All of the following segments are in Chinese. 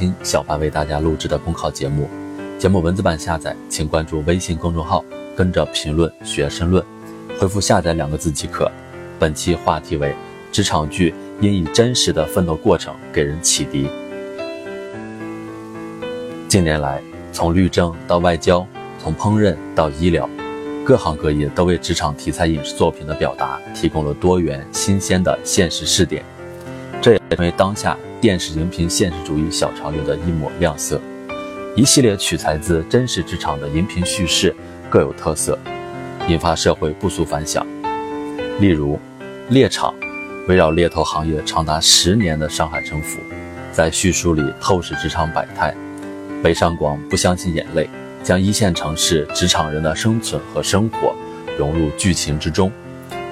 听小凡为大家录制的公考节目。节目文字版下载，请关注微信公众号，跟着评论学申论，回复“下载”两个字即可。本期话题为：职场剧应以真实的奋斗过程给人启迪。近年来，从律政到外交，从烹饪到医疗，各行各业都为职场题材影视作品的表达提供了多元新鲜的现实视点，这也成为当下。电视荧屏现实主义小潮流的一抹亮色，一系列取材自真实职场的荧屏叙事各有特色，引发社会不俗反响。例如，《猎场》围绕猎头行业长达十年的上海城府，在叙述里透视职场百态；《北上广不相信眼泪》将一线城市职场人的生存和生活融入剧情之中，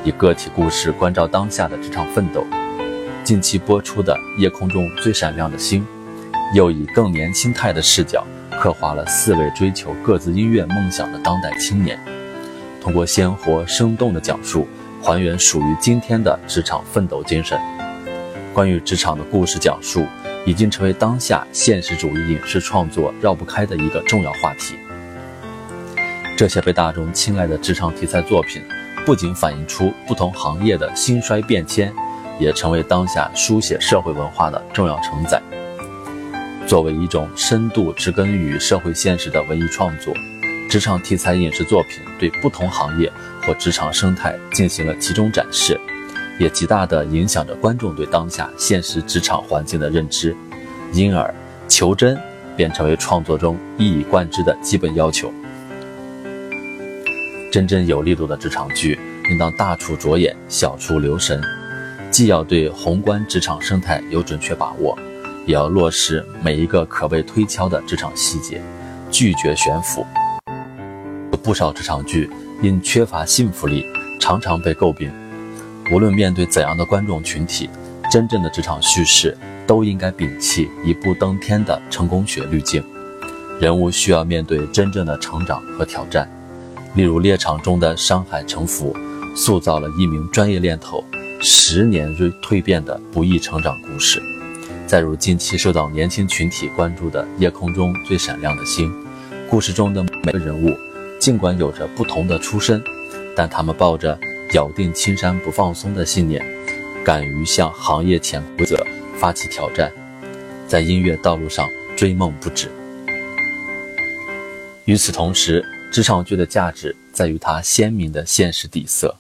以个体故事关照当下的职场奋斗。近期播出的《夜空中最闪亮的星》，又以更年轻态的视角刻画了四位追求各自音乐梦想的当代青年，通过鲜活生动的讲述，还原属于今天的职场奋斗精神。关于职场的故事讲述，已经成为当下现实主义影视创作绕不开的一个重要话题。这些被大众青睐的职场题材作品，不仅反映出不同行业的兴衰变迁。也成为当下书写社会文化的重要承载。作为一种深度植根于社会现实的文艺创作，职场题材影视作品对不同行业或职场生态进行了集中展示，也极大地影响着观众对当下现实职场环境的认知。因而，求真便成为创作中一以贯之的基本要求。真正有力度的职场剧，应当大处着眼，小处留神。既要对宏观职场生态有准确把握，也要落实每一个可被推敲的职场细节，拒绝悬浮。不少职场剧因缺乏信服力，常常被诟病。无论面对怎样的观众群体，真正的职场叙事都应该摒弃一步登天的成功学滤镜。人物需要面对真正的成长和挑战。例如《猎场》中的商海沉浮，塑造了一名专业猎头。十年蜕蜕变的不易成长故事，再如近期受到年轻群体关注的《夜空中最闪亮的星》，故事中的每个人物，尽管有着不同的出身，但他们抱着咬定青山不放松的信念，敢于向行业潜规则发起挑战，在音乐道路上追梦不止。与此同时，职场剧的价值在于它鲜明的现实底色。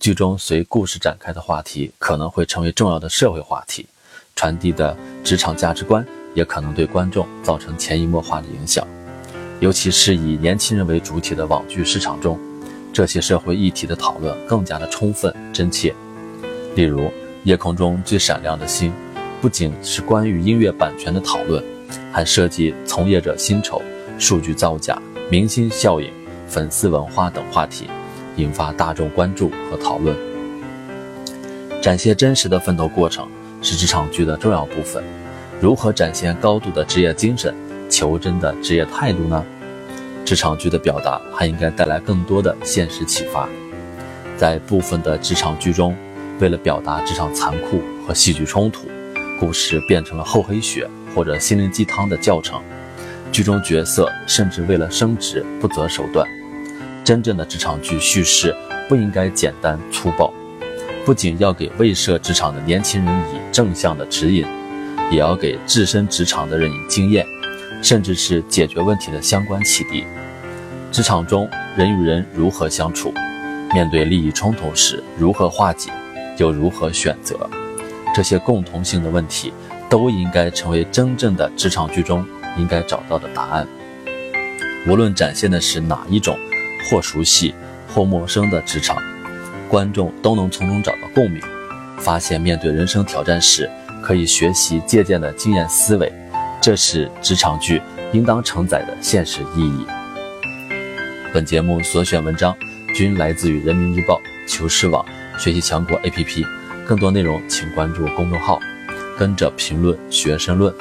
剧中随故事展开的话题可能会成为重要的社会话题，传递的职场价值观也可能对观众造成潜移默化的影响。尤其是以年轻人为主体的网剧市场中，这些社会议题的讨论更加的充分真切。例如，《夜空中最闪亮的星》，不仅是关于音乐版权的讨论，还涉及从业者薪酬、数据造假、明星效应、粉丝文化等话题。引发大众关注和讨论，展现真实的奋斗过程是职场剧的重要部分。如何展现高度的职业精神、求真的职业态度呢？职场剧的表达还应该带来更多的现实启发。在部分的职场剧中，为了表达职场残酷和戏剧冲突，故事变成了厚黑学或者心灵鸡汤的教程，剧中角色甚至为了升职不择手段。真正的职场剧叙事不应该简单粗暴，不仅要给未涉职场的年轻人以正向的指引，也要给置身职场的人以经验，甚至是解决问题的相关启迪。职场中人与人如何相处，面对利益冲突时如何化解，又如何选择，这些共同性的问题，都应该成为真正的职场剧中应该找到的答案。无论展现的是哪一种。或熟悉，或陌生的职场，观众都能从中找到共鸣，发现面对人生挑战时可以学习借鉴的经验思维，这是职场剧应当承载的现实意义。本节目所选文章均来自于人民日报、求是网、学习强国 APP，更多内容请关注公众号，跟着评论学申论。